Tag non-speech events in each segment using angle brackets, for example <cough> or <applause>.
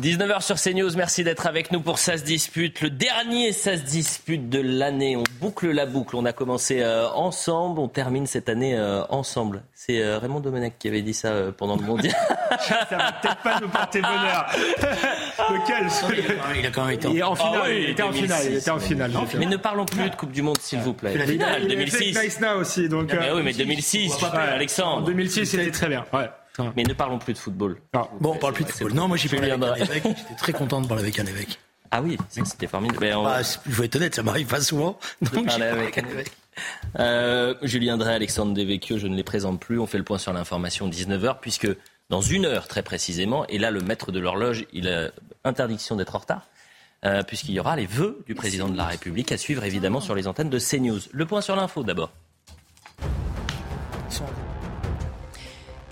19h sur CNews, merci d'être avec nous pour Ça se dispute, le dernier Ça se dispute de l'année. On boucle la boucle, on a commencé euh, ensemble, on termine cette année euh, ensemble. C'est euh, Raymond Domenech qui avait dit ça euh, pendant le mondial. <laughs> ça va peut-être pas nous porter bonheur. <laughs> Lequel Il a quand même été Il en finale. Ah oui, il était en 2006. finale. Il était en finale. Mais ne parlons plus de Coupe du Monde, s'il vous plaît. La Finale, Il a fait 2006. Nice aussi. Donc, Mais euh, oui, mais 2006, ouais, En Alexandre. 2006, c'était très bien. Ouais. Mais ne parlons plus de football. Non. Bon, on parle plus de football. Non, moi j'ai parlé avec un évêque. J'étais très content de parler avec un évêque. Ah oui, c'était formidable. On- Bah, c'est- je vais être honnête, ça m'arrive pas souvent. Donc parlé avec avec un évêque. Euh, Julien Drey, Alexandre Devecchio, je ne les présente plus. On fait le point sur l'information 19h, puisque dans une heure très précisément, et là le maître de l'horloge, il a interdiction d'être en retard, euh, puisqu'il y aura les vœux du président de la République à suivre évidemment sur les antennes de CNews. Le point sur l'info d'abord.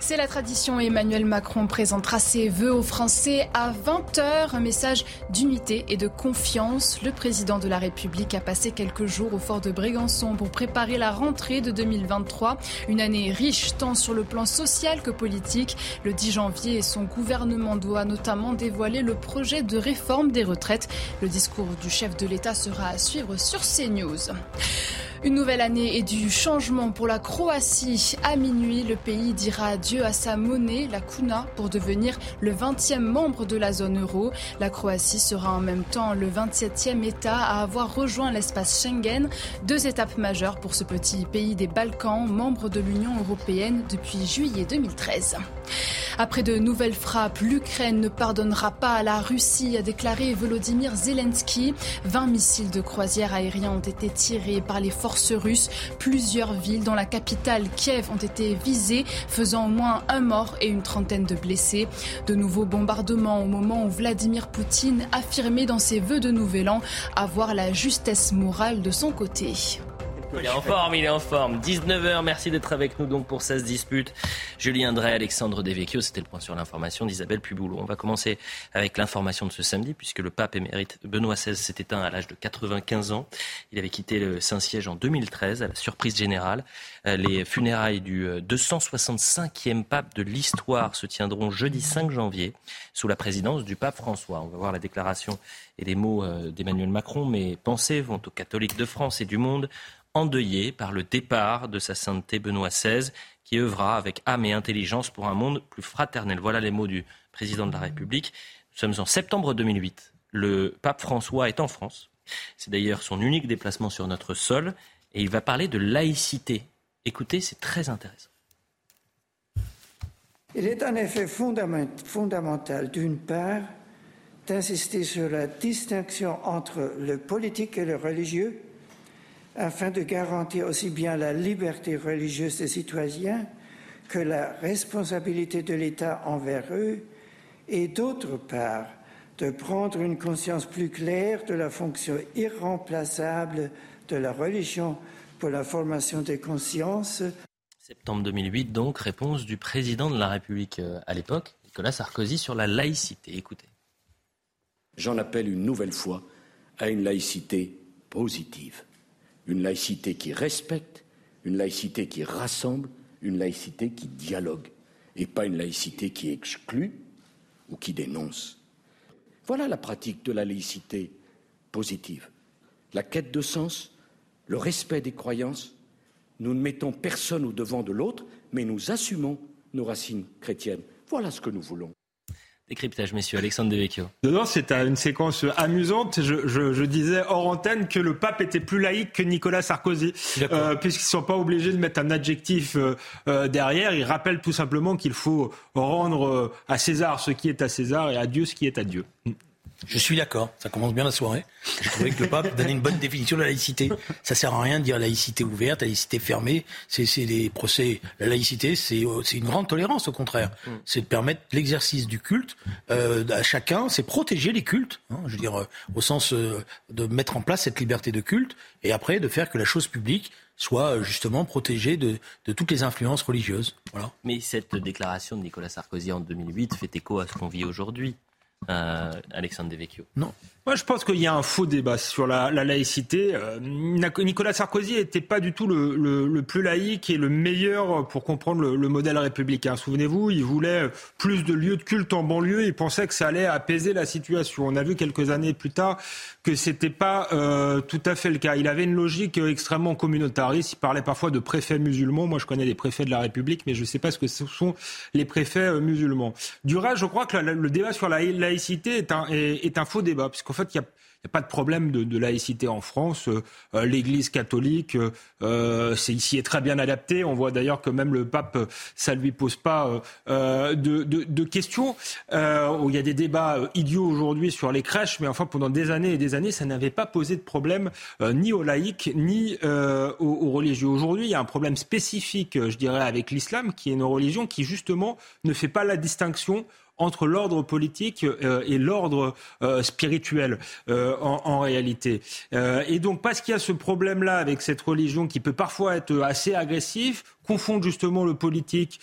C'est la tradition. Emmanuel Macron présentera ses vœux aux Français à 20h. Un message d'unité et de confiance. Le président de la République a passé quelques jours au fort de Brégançon pour préparer la rentrée de 2023. Une année riche tant sur le plan social que politique. Le 10 janvier, son gouvernement doit notamment dévoiler le projet de réforme des retraites. Le discours du chef de l'État sera à suivre sur CNews. Une nouvelle année et du changement pour la Croatie. À minuit, le pays dira adieu à sa monnaie, la kuna, pour devenir le 20e membre de la zone euro. La Croatie sera en même temps le 27e État à avoir rejoint l'espace Schengen. Deux étapes majeures pour ce petit pays des Balkans, membre de l'Union européenne depuis juillet 2013. Après de nouvelles frappes, l'Ukraine ne pardonnera pas à la Russie, a déclaré Volodymyr Zelensky. 20 missiles de croisière aériens ont été tirés par les forces Plusieurs villes, dont la capitale Kiev, ont été visées, faisant au moins un mort et une trentaine de blessés. De nouveaux bombardements au moment où Vladimir Poutine affirmait dans ses vœux de nouvel an avoir la justesse morale de son côté. Il est en forme, il est en forme. 19h, merci d'être avec nous donc pour ça se dispute. Julien Drey, Alexandre Devecchio, c'était le point sur l'information d'Isabelle Puboulot. On va commencer avec l'information de ce samedi puisque le pape émérite Benoît XVI s'est éteint à l'âge de 95 ans. Il avait quitté le Saint-Siège en 2013 à la surprise générale. Euh, Les funérailles du euh, 265e pape de l'histoire se tiendront jeudi 5 janvier sous la présidence du pape François. On va voir la déclaration et les mots euh, d'Emmanuel Macron. Mes pensées vont aux catholiques de France et du monde endeuillé par le départ de sa sainteté Benoît XVI, qui œuvra avec âme et intelligence pour un monde plus fraternel. Voilà les mots du président de la République. Nous sommes en septembre 2008. Le pape François est en France. C'est d'ailleurs son unique déplacement sur notre sol. Et il va parler de laïcité. Écoutez, c'est très intéressant. Il est en effet fondament- fondamental, d'une part, d'insister sur la distinction entre le politique et le religieux, afin de garantir aussi bien la liberté religieuse des citoyens que la responsabilité de l'État envers eux, et d'autre part, de prendre une conscience plus claire de la fonction irremplaçable de la religion pour la formation des consciences, Septembre 2008, donc, réponse du président de la République euh, à l'époque, Nicolas Sarkozy, sur la laïcité. Écoutez. J'en appelle une nouvelle fois à une laïcité positive, une laïcité qui respecte, une laïcité qui rassemble, une laïcité qui dialogue, et pas une laïcité qui exclut ou qui dénonce. Voilà la pratique de la laïcité positive. La quête de sens, le respect des croyances. Nous ne mettons personne au devant de l'autre, mais nous assumons nos racines chrétiennes. Voilà ce que nous voulons. Décryptage, messieurs. Alexandre Devecchio. Non, c'est une séquence amusante. Je, je- je disais hors antenne que le pape était plus laïque que Nicolas Sarkozy, euh, puisqu'ils ne sont pas obligés de mettre un adjectif euh, euh, derrière. Ils rappellent tout simplement qu'il faut rendre à César ce qui est à César et à Dieu ce qui est à Dieu. Je suis d'accord, ça commence bien la soirée. Je trouvais que le pape <laughs> donnait une bonne définition de la laïcité. Ça sert à rien de dire laïcité ouverte, laïcité fermée. C'est des procès. La laïcité, c'est une grande tolérance, au contraire. Mm. C'est de permettre l'exercice du culte euh, à chacun. C'est protéger les cultes, hein, je veux dire, euh, au sens euh, de mettre en place cette liberté de culte et après de faire que la chose publique soit euh, justement protégée de, de toutes les influences religieuses. Voilà. Mais cette déclaration de Nicolas Sarkozy en 2008 fait écho à ce qu'on vit aujourd'hui. Alexandre Devecchio. Non. Moi, je pense qu'il y a un faux débat sur la, laïcité. Euh, Nicolas Sarkozy n'était pas du tout le, plus laïque et le meilleur pour comprendre le, modèle républicain. Souvenez-vous, il voulait plus de lieux de culte en banlieue. Il pensait que ça allait apaiser la situation. On a vu quelques années plus tard que c'était pas euh, tout à fait le cas. Il avait une logique extrêmement communautariste. Il parlait parfois de préfets musulmans. Moi, je connais les préfets de la République, mais je ne sais pas ce que ce sont les préfets musulmans. Du reste, je crois que le débat sur la laïcité est un, est, un faux débat, puisqu'en fait, il n'y a pas de problème de, laïcité en France. Euh, euh, L'Église catholique euh, ici est très bien adapté. On voit d'ailleurs que même le pape, ça lui pose pas de, de, questions. il y a des débats idiots aujourd'hui sur les crèches, mais enfin pendant des années et des années, ça n'avait pas posé de problème ni aux laïcs ni aux, aux, religieux. Aujourd'hui, il y a un problème spécifique, je dirais, avec l'islam, qui est une religion qui justement ne fait pas la distinction entre l'ordre politique euh, et l'ordre euh, spirituel euh, en, réalité. et donc parce qu'il y a ce problème-là avec cette religion qui peut parfois être assez agressif, confondre justement le politique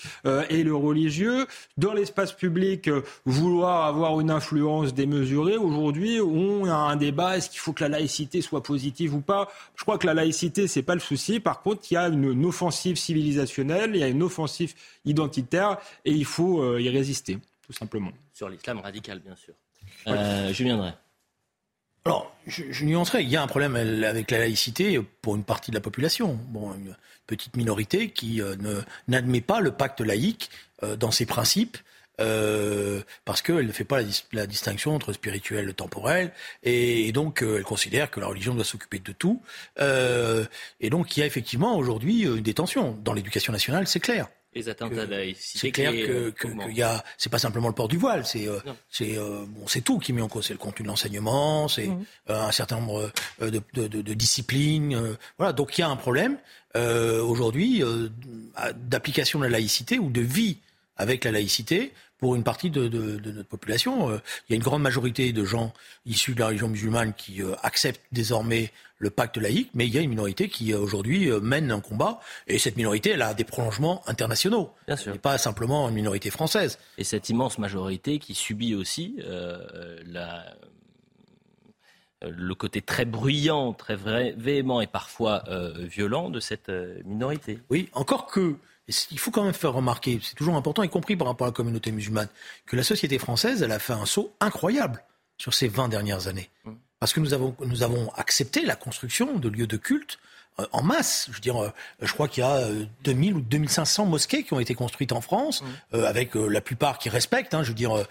et le religieux, dans l'espace public, vouloir avoir une influence démesurée. Aujourd'hui, on a un débat est-ce qu'il faut que la laïcité soit positive ou pas? Je crois que la laïcité c'est pas le souci. Par contre, il y a une offensive civilisationnelle, il y a une offensive identitaire et il faut y résister tout simplement. Sur l'islam radical, bien sûr. Euh, je viendrai. Alors, je, je, nuancerai. Il y a un problème avec la laïcité pour une partie de la population. Bon, une petite minorité qui euh, n'admet pas le pacte laïque euh, dans ses principes. Euh, parce qu'elle ne fait pas la, distinction entre spirituel et temporel, et, donc elle considère que la religion doit s'occuper de tout. et donc il y a effectivement aujourd'hui une détention. Dans l'éducation nationale, c'est clair. Les attentats C'est clair que, que, y a, c'est pas simplement le port du voile, c'est euh, c'est euh, bon, c'est tout qui est mis en cause. C'est le contenu de l'enseignement, c'est mmh. euh, un certain nombre de, de, de, de disciplines. voilà, donc il y a un problème aujourd'hui d'application de la laïcité ou de vie avec la laïcité pour une partie de, de, notre population. il y a une grande majorité de gens issus de la religion musulmane qui acceptent désormais le pacte laïque, mais il y a une minorité qui euh, aujourd'hui euh, mène un combat, et cette minorité, elle a des prolongements internationaux. Bien sûr. pas simplement une minorité française. Et cette immense majorité qui subit aussi euh, la, le côté très bruyant, très véhément et parfois violent de cette minorité. Oui, encore que, il faut quand même faire remarquer, c'est toujours important, y compris par rapport à la communauté musulmane, que la société française, elle a fait un saut incroyable sur ces 20 dernières années. Mmh. Parce que nous avons, nous avons accepté la construction de lieux de culte en masse. Je veux dire, euh, je crois qu'il y a 2000 euh, ou 2500 mosquées qui ont été construites en France, mmh. avec la plupart qui respectent, hein, je veux dire,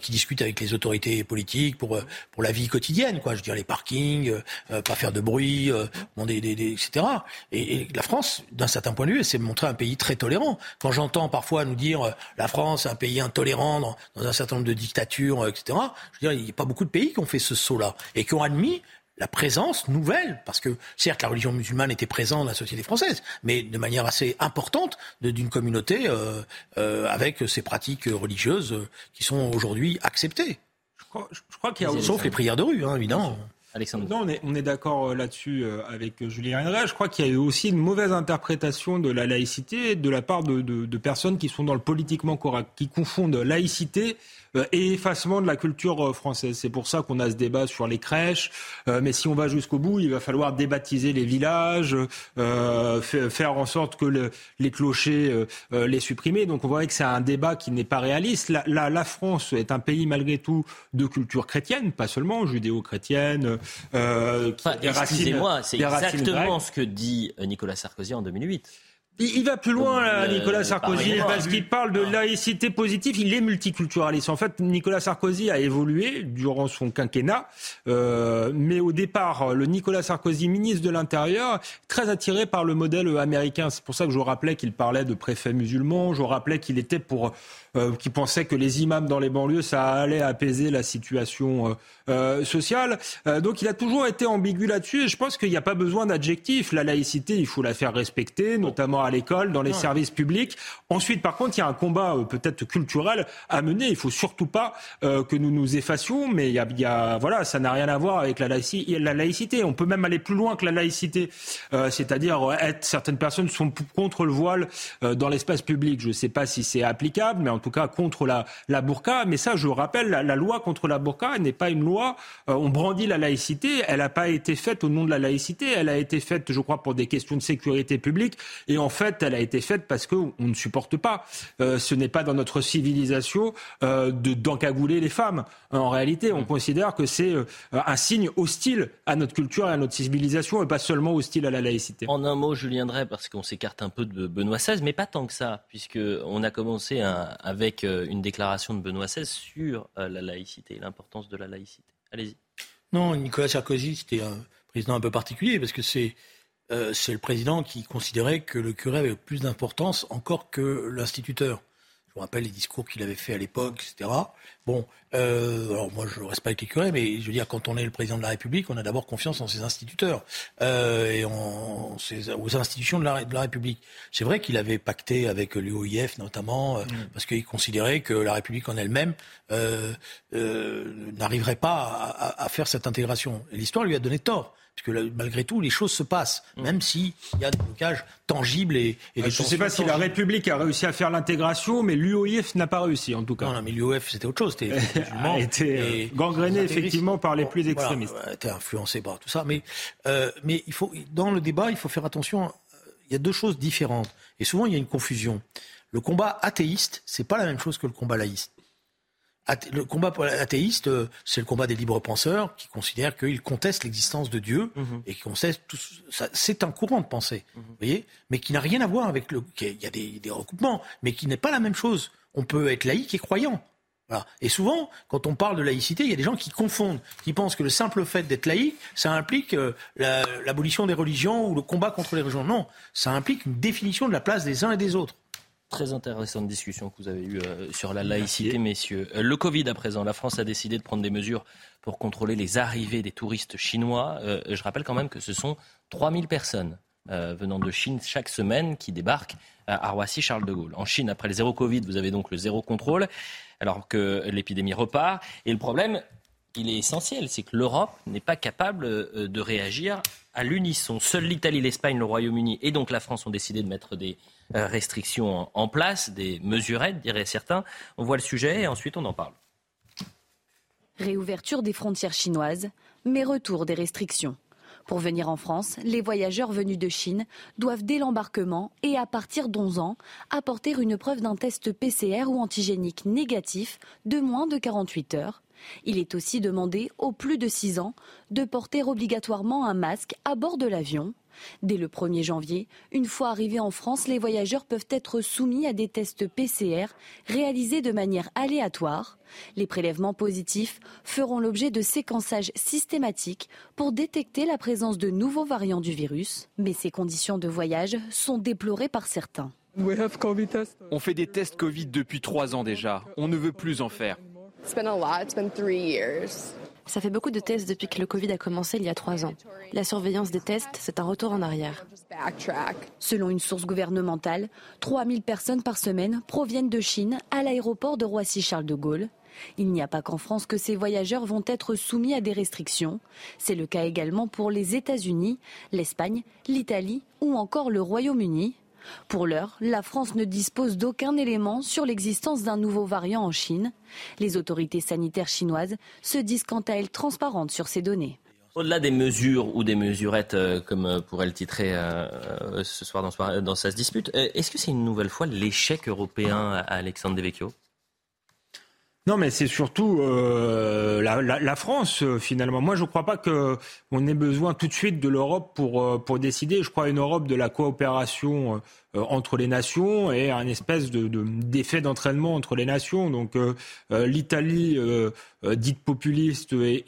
qui discutent avec les autorités politiques pour pour la vie quotidienne, quoi. Je veux dire, les parkings, pas faire de bruit, bon, des, des, des, etc. Et, et, la France, d'un certain point de vue, s'est montré un pays très tolérant. Quand j'entends parfois nous dire la France, est un pays intolérant dans, dans, un certain nombre de dictatures, etc. Je veux dire, il n'y a pas beaucoup de pays qui ont fait ce saut-là et qui ont admis la présence nouvelle, parce que certes la religion musulmane était présente dans la société française, mais de manière assez importante d'une communauté euh, euh, avec ses pratiques religieuses euh, qui sont aujourd'hui acceptées. Je crois, je crois qu'il y a sauf les prières de rue, hein, évidemment. Alexandre. Non, on est, on est d'accord là-dessus avec Julien Henry. Je crois qu'il y a eu aussi une mauvaise interprétation de la laïcité de la part de, de, de personnes qui sont dans le politiquement correct, qui confondent laïcité euh, et effacement de la culture euh, française. C'est pour ça qu'on a ce débat sur les crèches. Euh, mais si on va jusqu'au bout, il va falloir débaptiser les villages, faire en sorte que les clochers les supprimer. Donc on voit que c'est un débat qui n'est pas réaliste. La, la, France est un pays malgré tout de culture chrétienne, pas seulement judéo-chrétienne. Euh, Excusez-moi, c'est exactement ce que dit Nicolas Sarkozy en 2008. il va plus loin, euh, Nicolas Sarkozy, parce qu'il parle de laïcité positive. Il est multiculturaliste. En fait, Nicolas Sarkozy a évolué durant son quinquennat, euh, mais au départ, le Nicolas Sarkozy, ministre de l'Intérieur, très attiré par le modèle américain. C'est pour ça que je rappelais qu'il parlait de préfets musulmans. Je rappelais qu'il était pour euh, qui pensait que les imams dans les banlieues, ça allait apaiser la situation euh, euh sociale. Euh, donc il a toujours été ambigu là-dessus et je pense qu'il n'y a pas besoin d'adjectifs. La laïcité, il faut la faire respecter, notamment à l'école, dans les services publics. Ensuite, par contre, il y a un combat peut-être culturel à mener. Il faut surtout pas que nous nous effacions, mais il y a, y a voilà, ça n'a rien à voir avec la, laïcité. la laïcité. On peut même aller plus loin que la laïcité, c'est-à-dire être certaines personnes sont contre le voile dans l'espace public. Je ne sais pas si c'est applicable, mais en tout cas contre la, burqa. Mais ça, je rappelle, la, loi contre la burqa n'est pas une loi. Euh, on brandit la laïcité. Elle n'a pas été faite au nom de la laïcité. Elle a été faite, je crois, pour des questions de sécurité publique. Et en fait, elle a été faite parce qu'on ne supporte pas. Euh, ce n'est pas dans notre civilisation euh, de d'encagouler les femmes. En réalité, on considère que c'est un signe hostile à notre culture et à notre civilisation, et pas seulement hostile à la laïcité. En un mot, Julien Drey, parce qu'on s'écarte un peu de Benoît XVI, mais pas tant que ça, puisque on a commencé un, avec euh, une déclaration de Benoît XVI sur euh, la laïcité, l'importance de la laïcité. Allez-y. Non, Nicolas Sarkozy, c'était un président un peu particulier parce que c'est euh, le président qui considérait que le curé avait plus d'importance encore que l'instituteur. Je me rappelle les discours qu'il avait fait à l'époque, etc. Bon, euh, alors moi je respecte les curés, mais je veux dire, quand on est le président de la République, on a d'abord confiance en ses instituteurs euh, et en ses, aux institutions de la, de la République. C'est vrai qu'il avait pacté avec l'UOIF notamment, euh, mm. parce qu'il considérait que la République en elle-même n'arriverait pas à, à, à, faire cette intégration. Et l'histoire lui a donné tort puisque malgré tout, les choses se passent, mm. même s'il y a des blocages tangibles et, et Je ne sais pas si la République a réussi à faire l'intégration, mais l'UOIF n'a pas réussi, en tout cas. Non, non mais l'UOIF, c'était autre chose. C'était a été euh, gangréné, effectivement, par les plus extrémistes. Voilà, été influencé par tout ça. Mais, euh, mais il faut, dans le débat, il faut faire attention. Il y a deux choses différentes. Et souvent, il y a une confusion. Le combat athéiste, c'est pas la même chose que le combat laïste le combat athéiste, euh, c'est le combat des libres penseurs qui considèrent qu'ils contestent l'existence de Dieu mhm. et qui contestent tout ça. C'est un courant de pensée, mhm. vous voyez, mais qui n'a rien à voir avec le. Il y a des, des recoupements, mais qui n'est pas la même chose. On peut être laïque et croyant. Voilà. Et souvent, quand on parle de laïcité, il y a des gens qui confondent, qui pensent que le simple fait d'être laïque, ça implique euh, l'abolition des religions ou le combat contre les religions. Non, ça implique une définition de la place des uns et des autres. Très intéressante discussion que vous avez eue euh, sur la laïcité, messieurs. Euh, le Covid à présent, la France a décidé de prendre des mesures pour contrôler les arrivées des touristes chinois. Euh, je rappelle quand même que ce sont 3000 personnes venant de Chine chaque semaine qui débarquent à Roissy-Charles de Gaulle. En Chine, après le zéro Covid, vous avez donc le zéro contrôle, alors que l'épidémie repart. Et le problème, il est essentiel, c'est que l'Europe n'est pas capable de réagir à l'unisson. Seule l'Italie, l'Espagne, le Royaume-Uni et donc la France ont décidé de mettre des euh, restrictions en place, des mesurettes, diraient certains. On voit le sujet et ensuite on en parle. Réouverture des frontières chinoises, mais retour des restrictions. Pour venir en France, les voyageurs venus de Chine doivent dès l'embarquement et à partir d'11 ans apporter une preuve d'un test PCR ou antigénique négatif de moins de 48 heures. Il est aussi demandé aux plus de 6 ans de porter obligatoirement un masque à bord de l'avion Dès le 1er janvier, une fois arrivés en France, les voyageurs peuvent être soumis à des tests PCR réalisés de manière aléatoire. Les prélèvements positifs feront l'objet de séquençage systématique pour détecter la présence de nouveaux variants du virus. Mais ces conditions de voyage sont déplorées par certains. On fait des tests Covid depuis trois ans déjà. On ne veut plus en faire. Ça fait beaucoup de tests depuis que le Covid a commencé il y a trois ans. La surveillance des tests, c'est un retour en arrière. Selon une source gouvernementale, 3000 personnes par semaine proviennent de Chine à l'aéroport de Roissy-Charles de Gaulle. Il n'y a pas qu'en France que ces voyageurs vont être soumis à des restrictions. C'est le cas également pour les États-Unis, l'Espagne, l'Italie ou encore le Royaume-Uni. Pour l'heure, la France ne dispose d'aucun élément sur l'existence d'un nouveau variant en Chine. Les autorités sanitaires chinoises se disent quant à elles transparentes sur ces données. Au-delà des mesures ou des mesurettes, euh, comme euh, pourrait le titrer euh, ce soir dans, dans sa dispute, est-ce que c'est une nouvelle fois l'échec européen à Alexandre Devecchio? Non, mais c'est surtout euh, la, la, la, France euh, finalement. Moi, je ne crois pas qu'on ait besoin tout de suite de l'Europe pour euh, pour décider. Je crois une Europe de la coopération entre les nations et un espèce de, d'effet d'entraînement entre les nations. Donc l'Italie dite populiste et,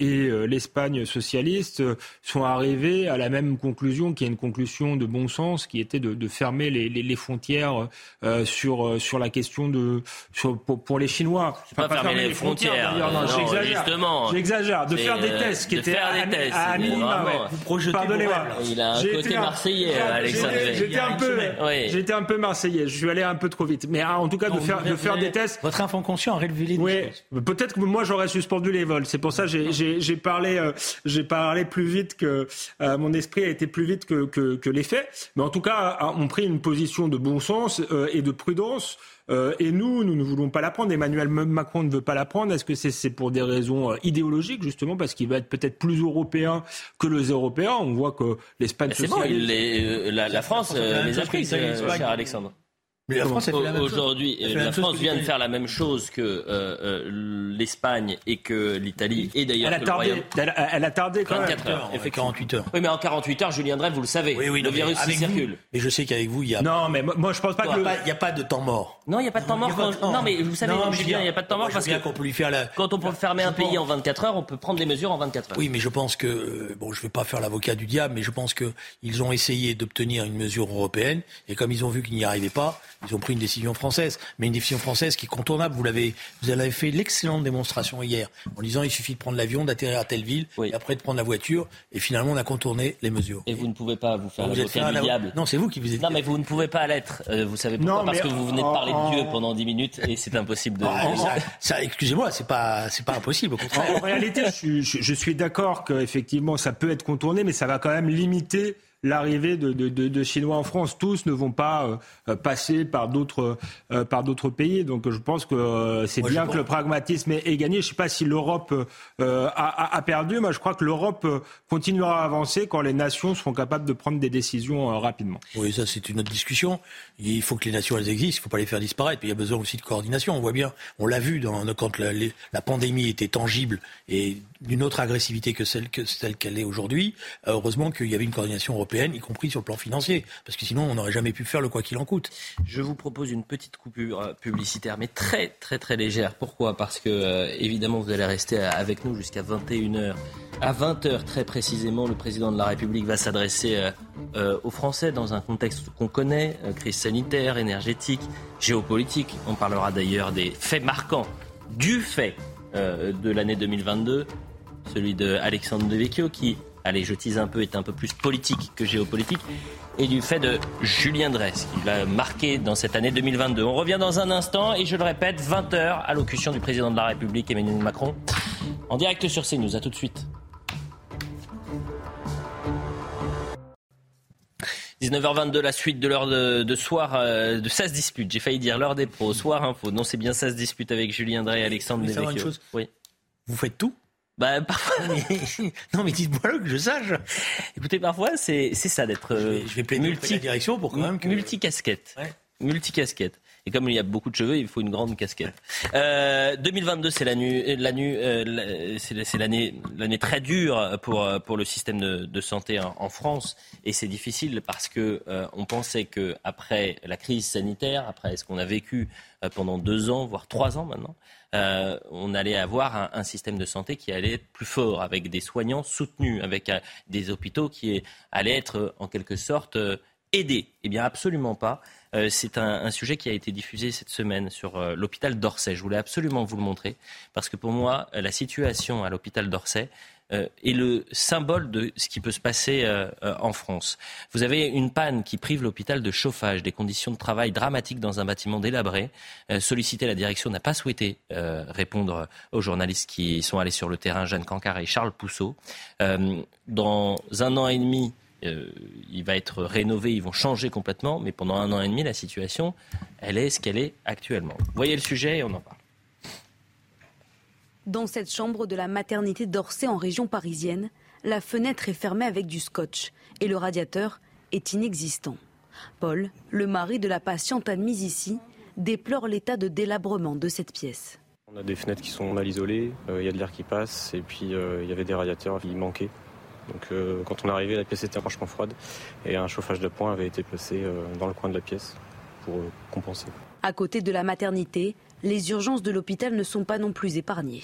l'Espagne socialiste sont arrivés à la même conclusion, qui est une conclusion de bon sens, qui était de, fermer les, les, frontières sur sur la question de sur, pour, les Chinois. pas, fermer, les frontières. non, j'exagère. J'exagère. De faire des tests qui étaient à, à, minima. Vous projetez Pardonnez-moi. Il a un côté marseillais, Alexandre. J'étais un peu, j'étais un peu marseillais. Je suis allé un peu trop vite. Mais ah, en tout cas, de faire, de faire des tests. Votre enfant conscient a révélé. Oui. Peut-être que moi j'aurais suspendu les vols. C'est pour ça que j'ai parlé, euh, j'ai parlé plus vite que euh, mon esprit a été plus vite que, que, que les faits. Mais en tout cas, on pris une position de bon sens euh, et de prudence. Euh, et nous, nous ne voulons pas la prendre. Emmanuel Macron ne veut pas la prendre. Est-ce que c'est pour des raisons euh, idéologiques, justement, parce qu'il va être peut-être plus européen que les Européens? On voit que l'Espagne... C'est bon, euh, la, France les a pris, cher Alexandre. Mais la France, Aujourd'hui, la, France vient de faire la même chose que euh, euh, l'Espagne et que l'Italie et d'ailleurs elle, a tardé, elle, a tardé quand 24 même. heures. Elle fait 48 heures. Oui, mais en 48 heures, Julien Drey, vous le savez, oui, oui, le virus circule. Mais je sais qu'avec vous, il y a. Non, mais moi, je pense pas que. Il n'y a pas de temps mort. Non, il n'y a pas de temps mort. Non, mais vous savez, Julien, il n'y a pas de temps mort parce que qu'on peut lui faire la. Quand on peut fermer un pays en 24 heures, on peut prendre des mesures en 24 heures. Oui, mais je pense que euh, bon, je vais pas faire l'avocat du diable, mais je pense que ils ont essayé d'obtenir une mesure européenne et comme ils ont vu qu'ils n'y arrivaient pas, ils ont pris une décision française, mais une décision française qui est contournable. Vous l'avez, vous avez fait l'excellente démonstration hier en disant il suffit de prendre l'avion, d'atterrir à telle ville, et après de prendre la voiture, et finalement on a contourné les mesures. Et vous ne pouvez pas vous faire du diable. Non, c'est vous qui vous êtes. Non, mais vous ne pouvez pas l'être. Euh, vous savez pourquoi Parce que vous venez de parler de Dieu pendant 10 minutes et c'est impossible de. ça, excusez-moi, c'est pas, c'est pas impossible. Au contraire. En, réalité, je, je suis d'accord qu'effectivement ça peut être contourné, mais ça va quand même limiter l'arrivée de, de, de, Chinois en France. Tous ne vont pas euh, passer par d'autres euh, par d'autres pays. Donc je pense que euh, c'est bien que le pragmatisme ait, gagné. Je ne sais pas si l'Europe a, a, perdu. Moi, je crois que l'Europe continuera à avancer quand les nations seront capables de prendre des décisions rapidement. Oui, ça c'est une autre discussion. Il faut que les nations elles existent. Il ne faut pas les faire disparaître. Mais il y a besoin aussi de coordination. On voit bien, on l'a vu dans, quand la, la pandémie était tangible et d'une autre agressivité que celle que celle qu'elle est aujourd'hui. Heureusement qu'il y avait une coordination européenne y compris sur le plan financier, parce que sinon on n'aurait jamais pu faire le quoi qu'il en coûte. Je vous propose une petite coupure euh, publicitaire, mais très très très légère. Pourquoi? Parce que euh, évidemment vous allez rester avec nous jusqu'à 21h. À 20h très précisément, le président de la République va s'adresser euh, aux Français dans un contexte qu'on connaît, crise sanitaire, énergétique, géopolitique. On parlera d'ailleurs des faits marquants du fait de l'année 2022, celui de Alexandre Devecchio qui allez, je tease un peu, est un peu plus politique que géopolitique, et du fait de Julien Dresse, qui l'a marqué dans cette année 2022. On revient dans un instant, et je le répète, 20h, allocution du président de la République, Emmanuel Macron, en direct sur CNews. À tout de suite. 19h22, la suite de l'heure de, soir euh, de 16 disputes. J'ai failli dire l'heure des pros, soir info. Non, c'est bien 16 disputes avec Julien Drey et Alexandre Devecchio. Oui. Vous faites tout bah, parfois. non, mais <laughs> dites-moi que je sache. Écoutez, parfois, c'est ça d'être. Je vais, multi... la direction pour quand même que. Multicasquette. Ouais. Multicasquette. Et comme il y a beaucoup de cheveux, il faut une grande casquette. Euh, 2022, c'est l'année, euh, c'est l'année, l'année très dure pour pour le système de, santé en, France, et c'est difficile parce que euh, on pensait que après la crise sanitaire, après ce qu'on a vécu euh, pendant deux ans, voire trois ans maintenant, euh, on allait avoir un, système de santé qui allait être plus fort, avec des soignants soutenus, avec euh, des hôpitaux qui allaient être en quelque sorte euh, aidés. Eh bien, absolument pas. C'est un, sujet qui a été diffusé cette semaine sur l'hôpital d'Orsay. Je voulais absolument vous le montrer, parce que pour moi, la situation à l'hôpital d'Orsay, euh, est le symbole de ce qui peut se passer euh, euh, en France. Vous avez une panne qui prive l'hôpital de chauffage, des conditions de travail dramatiques dans un bâtiment délabré. solliciter la direction n'a pas souhaité répondre aux journalistes qui sont allés sur le terrain, Jeanne Cancard et Charles Pousseau. dans un an et demi, il va être rénové, ils vont changer complètement, mais pendant un an et demi, la situation, elle est ce qu'elle est actuellement. Voyez le sujet et on en parle dans cette chambre de la maternité d'Orsay en région parisienne, la fenêtre est fermée avec du scotch et le radiateur est inexistant. Paul, le mari de la patiente admise ici, déplore l'état de délabrement de cette pièce. On a des fenêtres qui sont mal isolées, euh, il y a de l'air qui passe et puis euh, il y avait des radiateurs qui manquaient. Donc euh, quand on est arrivé, la pièce était franchement froide et un chauffage de poing avait été placé euh, dans le coin de la pièce pour euh, compenser. À côté de la maternité, les urgences de l'hôpital ne sont pas non plus épargnées.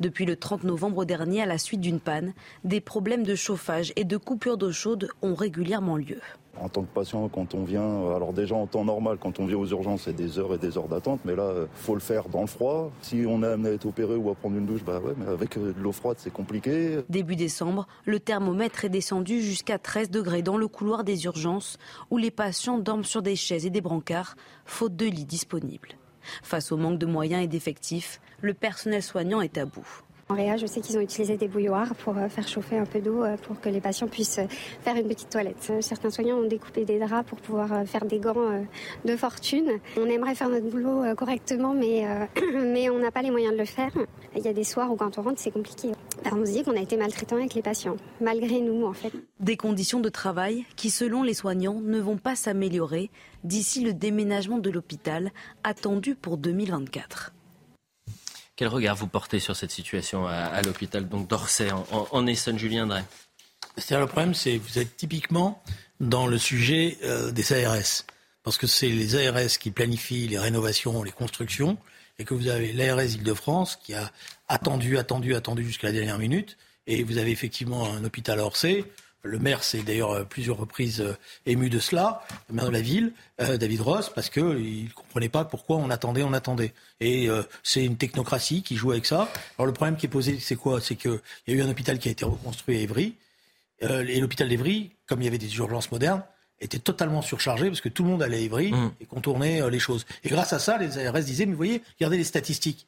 Depuis le 30 novembre dernier, à la suite d'une panne, des problèmes de chauffage et de coupure d'eau chaude ont régulièrement lieu. En tant que patient, quand on vient, euh, alors déjà en temps normal, quand on vient aux urgences, c'est des heures et des heures d'attente, mais là, il faut le faire dans le froid. Si on est amené à être opéré ou à prendre une douche, bah ouais, mais avec de l'eau froide, c'est compliqué. Début décembre, le thermomètre est descendu jusqu'à 13 degrés dans le couloir des urgences, où les patients dorment sur des chaises et des brancards, faute de lits disponibles. Face au manque de moyens et d'effectifs, le personnel soignant est à bout. En Réa, je sais qu'ils ont utilisé des bouilloires pour euh, faire chauffer un peu d'eau euh, pour que les patients puissent euh, faire une petite toilette. Certains soignants ont découpé des draps pour pouvoir faire des gants de fortune. On aimerait faire notre boulot correctement, mais, <clears throat> mais on n'a pas les moyens de le faire. Il y a des soirs où quand on rentre, c'est compliqué. on se dit qu'on a été maltraitant avec les patients, malgré nous en fait. Des conditions de travail qui, selon les soignants, ne vont pas s'améliorer d'ici le déménagement de l'hôpital attendu pour 2024. Quel regard vous portez sur cette situation à, l'hôpital d'Orsay en, en, Essonne, Julien Drey? Le problème, c'est vous êtes typiquement dans le sujet euh, des ARS, parce que c'est les ARS qui planifient les rénovations, les constructions, et que vous avez l'ARS Île-de-France qui a attendu, attendu, attendu jusqu'à la dernière minute, et vous avez effectivement un hôpital Orsay le maire s'est d'ailleurs euh, plusieurs reprises euh, ému de cela, le maire de la ville, euh, David Ross, parce qu'il ne comprenait pas pourquoi on attendait, on attendait. Et c'est une technocratie qui joue avec ça. Alors le problème qui est posé, c'est quoi? C'est qu'il y a eu un hôpital qui a été reconstruit à Évry, et l'hôpital d'Évry, comme il y avait des urgences modernes, était totalement surchargé parce que tout le monde allait à Évry mmh. et contournait les choses. Et grâce à ça, les ARS disaient, mais vous voyez, regardez les statistiques.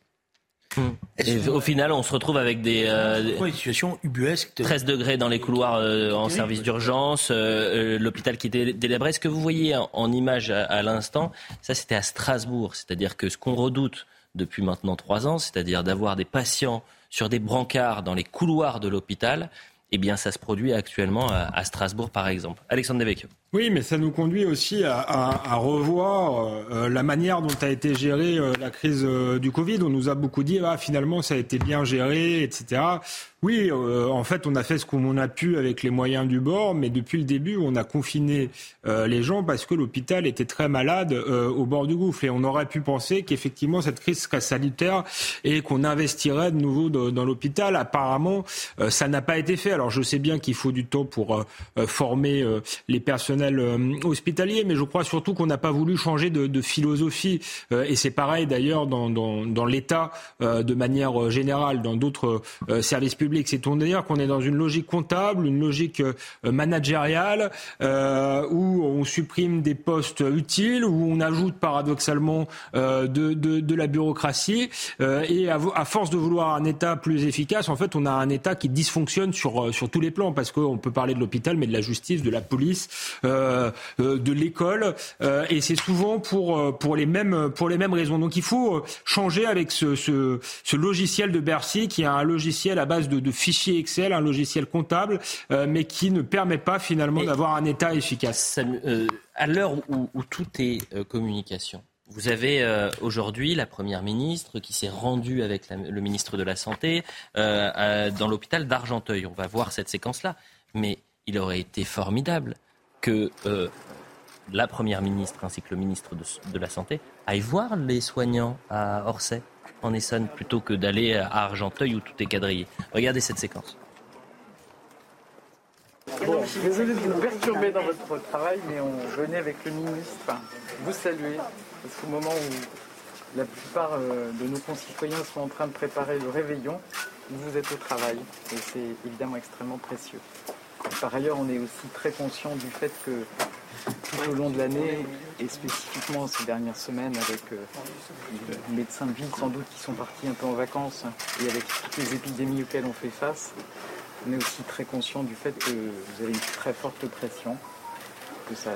Et au final, on se retrouve avec des, euh, situation ubuesque. 13 degrés dans les couloirs euh, en service d'urgence, euh, l'hôpital qui était délabré. Ce que vous voyez en, image à, l'instant, ça c'était à Strasbourg. C'est-à-dire que ce qu'on redoute depuis maintenant trois ans, c'est-à-dire d'avoir des patients sur des brancards dans les couloirs de l'hôpital, eh bien ça se produit actuellement à, Strasbourg par exemple. Alexandre Devecchio. Oui, mais ça nous conduit aussi à, revoir euh, la manière dont a été gérée euh, la crise euh, du Covid. On nous a beaucoup dit, ah, finalement, ça a été bien géré, etc. Oui, en fait, on a fait ce qu'on a pu avec les moyens du bord, mais depuis le début, on a confiné les gens parce que l'hôpital était très malade au bord du gouffre. Et on aurait pu penser qu'effectivement, cette crise serait sanitaire et qu'on investirait de nouveau dans l'hôpital. Apparemment, ça n'a pas été fait. Alors, je sais bien qu'il faut du temps pour former les personnels euh, hospitalier, mais je crois surtout qu'on n'a pas voulu changer de, philosophie. Euh, et c'est pareil d'ailleurs dans, l'État euh, de manière générale, dans d'autres services publics. C'est dire qu'on est dans une logique comptable, une logique managériale, où on supprime des postes utiles, où on ajoute paradoxalement de, de, la bureaucratie. et à, force de vouloir un État plus efficace, en fait, on a un État qui dysfonctionne sur, sur tous les plans, parce qu'on peut parler de l'hôpital, mais de la justice, de la police, euh, euh, de l'école, euh, et c'est souvent pour pour les mêmes pour les mêmes raisons. Donc il faut changer avec ce, ce logiciel de Bercy qui est un logiciel à base de, de fichiers Excel, un logiciel comptable, mais qui ne permet pas finalement d'avoir un État efficace. à l'heure où, où, tout est communication. Vous avez aujourd'hui la Première ministre qui s'est rendue avec le ministre de la Santé euh, dans l'hôpital d'Argenteuil. On va voir cette séquence-là. Mais il aurait été formidable que euh, la Première ministre ainsi que le ministre de, la Santé aillent voir les soignants à Orsay, en plutôt que d'aller à Argenteuil où tout est quadrillé. Regardez cette séquence. Bon, désolé de vous perturber dans votre travail, mais on venait avec le ministre vous saluer, parce qu'au moment où la plupart euh, de nos concitoyens sont en train de préparer le réveillon, vous êtes au travail, et c'est évidemment extrêmement précieux. Par ailleurs, on est aussi très conscient du fait que tout au long de l'année, et spécifiquement ces dernières semaines, avec euh, les médecins de ville sans doute qui sont partis un peu en vacances, et avec toutes les épidémies auxquelles on fait face, on est aussi très conscient du fait que vous avez une très forte pression, que ça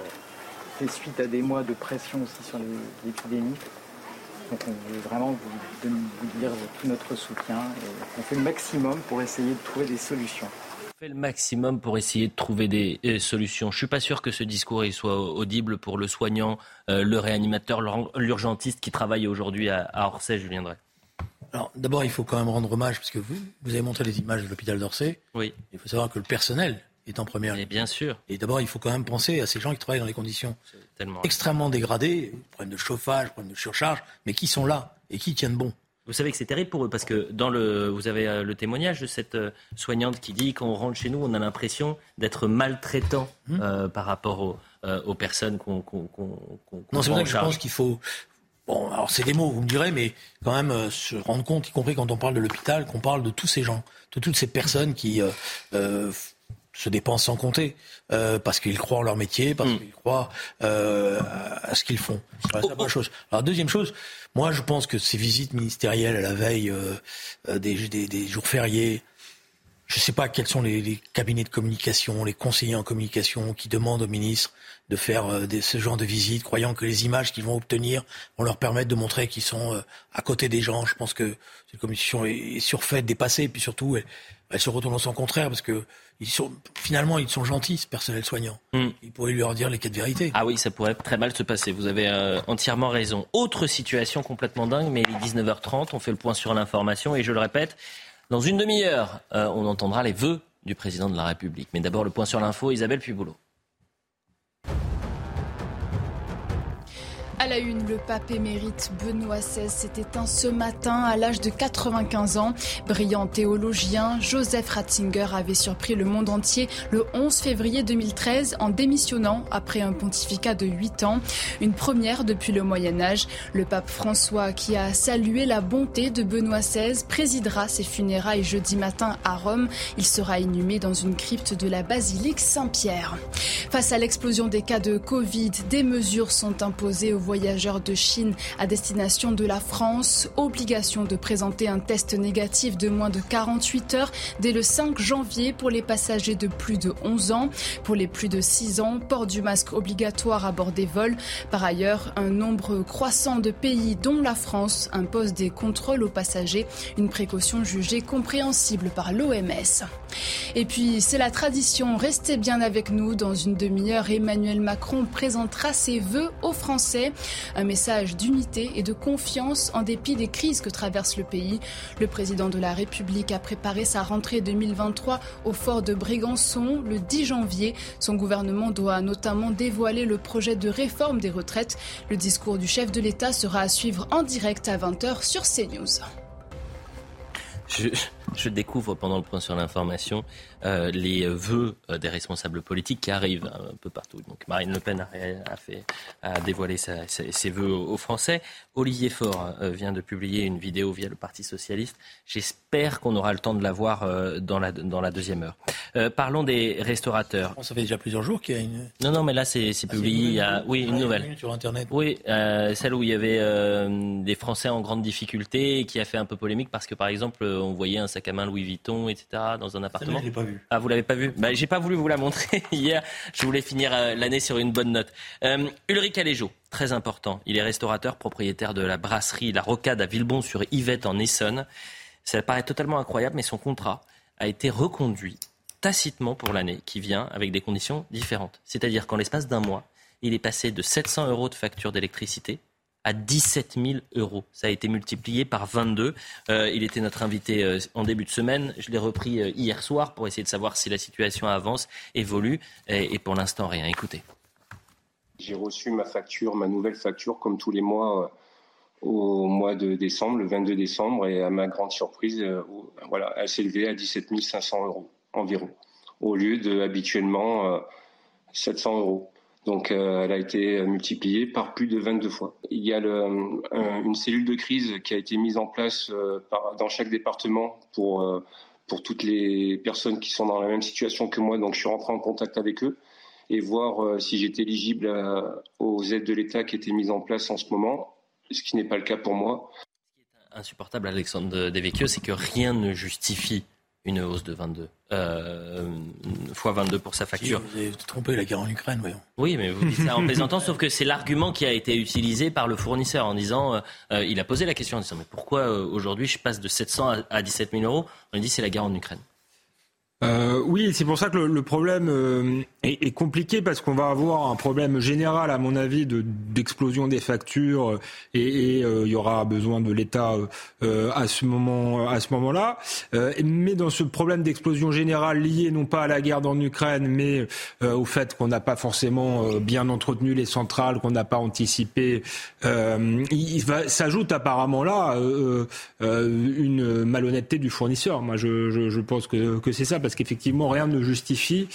fait suite à des mois de pression aussi sur l'épidémie. Donc on veut vraiment vous, vous dire tout notre soutien et on fait le maximum pour essayer de trouver des solutions fait le maximum pour essayer de trouver des euh, solutions. Je suis pas sûr que ce discours il soit audible pour le soignant, euh, le réanimateur, l'urgentiste qui travaille aujourd'hui à, Orsay, Julien Drey. Alors d'abord, il faut quand même rendre hommage, parce que vous, vous avez montré les images de l'hôpital d'Orsay. Oui. Il faut savoir que le personnel est en première ligne. bien sûr. Et d'abord, il faut quand même penser à ces gens qui travaillent dans des conditions extrêmement dégradées, problème de chauffage, problème de surcharge, mais qui sont là et qui tiennent bon. Vous savez que c'est terrible pour eux parce que dans le, vous avez euh, le témoignage de cette euh, soignante qui dit quand on rentre chez nous, on a l'impression d'être maltraitant Hum. euh, par rapport aux, euh, aux personnes qu'on qu'on qu'on qu'on Non, c'est vrai en que je pense qu'il faut. Bon, alors c'est des mots, vous me direz, mais quand même euh, se rendre compte, y compris quand on parle de l'hôpital, qu'on parle de tous ces gens, de toutes ces personnes qui se dépensent sans compter, euh, parce qu'ils croient en leur métier, parce qu'ils croient euh, à ce qu'ils font. Voilà, c'est la première chose. Alors deuxième chose, moi je pense que ces visites ministérielles à la veille euh, des, des- des jours fériés, je ne sais pas quels sont les, les cabinets de communication, les conseillers en communication qui demandent au ministre de faire euh, des- ce genre de visites, croyant que les images qu'ils vont obtenir vont leur permettre de montrer qu'ils sont euh, à côté des gens. Je pense que cette commission est, surfaite, dépassée, et puis surtout, elle, elle se retourne en son contraire, parce que ils sont, finalement, ils sont gentils, ce personnel soignant. Il pourrait leur dire les quatre vérités. Ah oui, ça pourrait très mal se passer. Vous avez euh, entièrement raison. Autre situation complètement dingue, mais il est 19h30. On fait le point sur l'information et je le répète, dans une demi-heure, euh, on entendra les vœux du président de la République. Mais d'abord, le point sur l'info, Isabelle Puboulot. À la une, le pape émérite Benoît XVI s'est éteint ce matin à l'âge de 95 ans. Brillant théologien, Joseph Ratzinger avait surpris le monde entier le 11 février 2013 en démissionnant après un pontificat de 8 ans. Une première depuis le Moyen Âge. Le pape François, qui a salué la bonté de Benoît XVI, présidera ses funérailles jeudi matin à Rome. Il sera inhumé dans une crypte de la basilique Saint-Pierre. Face à l'explosion des cas de Covid, des mesures sont imposées aux voyageurs de Chine à destination de la France. Obligation de présenter un test négatif de moins de 48 heures dès le 5 janvier pour les passagers de plus de 11 ans. Pour les plus de 6 ans, port du masque obligatoire à bord des vols. Par ailleurs, un nombre croissant de pays, dont la France, impose des contrôles aux passagers, une précaution jugée compréhensible par l'OMS. Et puis, c'est la tradition. Restez bien avec nous. Dans une demi-heure, Emmanuel Macron présentera ses vœux aux Français. Un message d'unité et de confiance en dépit des crises que traverse le pays. Le président de la République a préparé sa rentrée 2023 au fort de Brégançon le 10 janvier. Son gouvernement doit notamment dévoiler le projet de réforme des retraites. Le discours du chef de l'État sera à suivre en direct à 20h sur CNews. Je, découvre pendant le point sur l'information euh, les vœux euh, des responsables politiques qui arrivent un peu partout. Donc Marine Le Pen a, fait, a dévoilé ses, ses vœux aux, Français. Olivier Faure euh, vient de publier une vidéo via le Parti socialiste. Qu'on aura le temps de la voir euh, dans, la, dans la deuxième heure. Euh, parlons des restaurateurs. ça fait déjà plusieurs jours qu'il y a une. Non, non, mais là c'est c'est publié. il y a, oui, une nouvelle. Sur Internet. Oui, euh, celle où il y avait euh, des Français en grande difficulté et qui a fait un peu polémique parce que par exemple euh, on voyait un sac à main Louis Vuitton, etc. dans un appartement. je l'ai pas vu. Ah, vous l'avez pas vu? Bah, J'ai pas voulu vous la montrer <laughs> hier. Je voulais finir euh, l'année sur une bonne note. Euh, Ulrich Aléjo, très important. Il est restaurateur, propriétaire de la brasserie La Rocade à Villebon sur Yvette en Essonne. Ça paraît totalement incroyable, mais son contrat a été reconduit tacitement pour l'année qui vient avec des conditions différentes. C'est-à-dire qu'en l'espace d'un mois, il est passé de 700 euros de facture d'électricité à 17 000 euros. Ça a été multiplié par 22. Euh, il était notre invité euh, en début de semaine. Je l'ai repris euh, hier soir pour essayer de savoir si la situation avance, évolue. Et, et pour l'instant, rien. Écoutez. J'ai reçu ma facture, ma nouvelle facture, comme tous les mois, au mois de décembre, le 22 décembre, et à ma grande surprise, euh, voilà, elle s'est élevée à 17 500 euros environ, au lieu de habituellement euh, 700 euros. Donc, euh, elle a été multipliée par plus de 22 fois. Il y a une cellule de crise qui a été mise en place euh, dans chaque département pour euh, pour toutes les personnes qui sont dans la même situation que moi. Donc, je suis rentré en contact avec eux et voir euh, si j'étais éligible aux aides de l'État qui étaient mises en place en ce moment, ce qui n'est pas le cas pour moi. Insupportable, Alexandre Devecchio, c'est que rien ne justifie une hausse de 22. Euh, fois 22 pour sa facture. Vous avez trompé la guerre en Ukraine, voyons. Oui, mais vous dites ça en <laughs> plaisantant, sauf que c'est l'argument qui a été utilisé par le fournisseur en disant, euh, euh, il a posé la question en disant, mais pourquoi euh, aujourd'hui je passe de 700 à, à 17 000 euros? On lui dit, c'est la guerre en Ukraine. Euh, oui, c'est pour ça que le, le problème, euh, est, compliqué parce qu'on va avoir un problème général, à mon avis, de, d'explosion des factures et, et euh, il y aura besoin de l'État euh, à ce moment, à ce moment-là. Euh, mais dans ce problème d'explosion générale lié non pas à la guerre en Ukraine, mais au fait qu'on n'a pas forcément bien entretenu les centrales, qu'on n'a pas anticipé, il, s'ajoute apparemment là une malhonnêteté du fournisseur. Moi, je, pense que c'est ça, parce qu'effectivement, rien ne justifie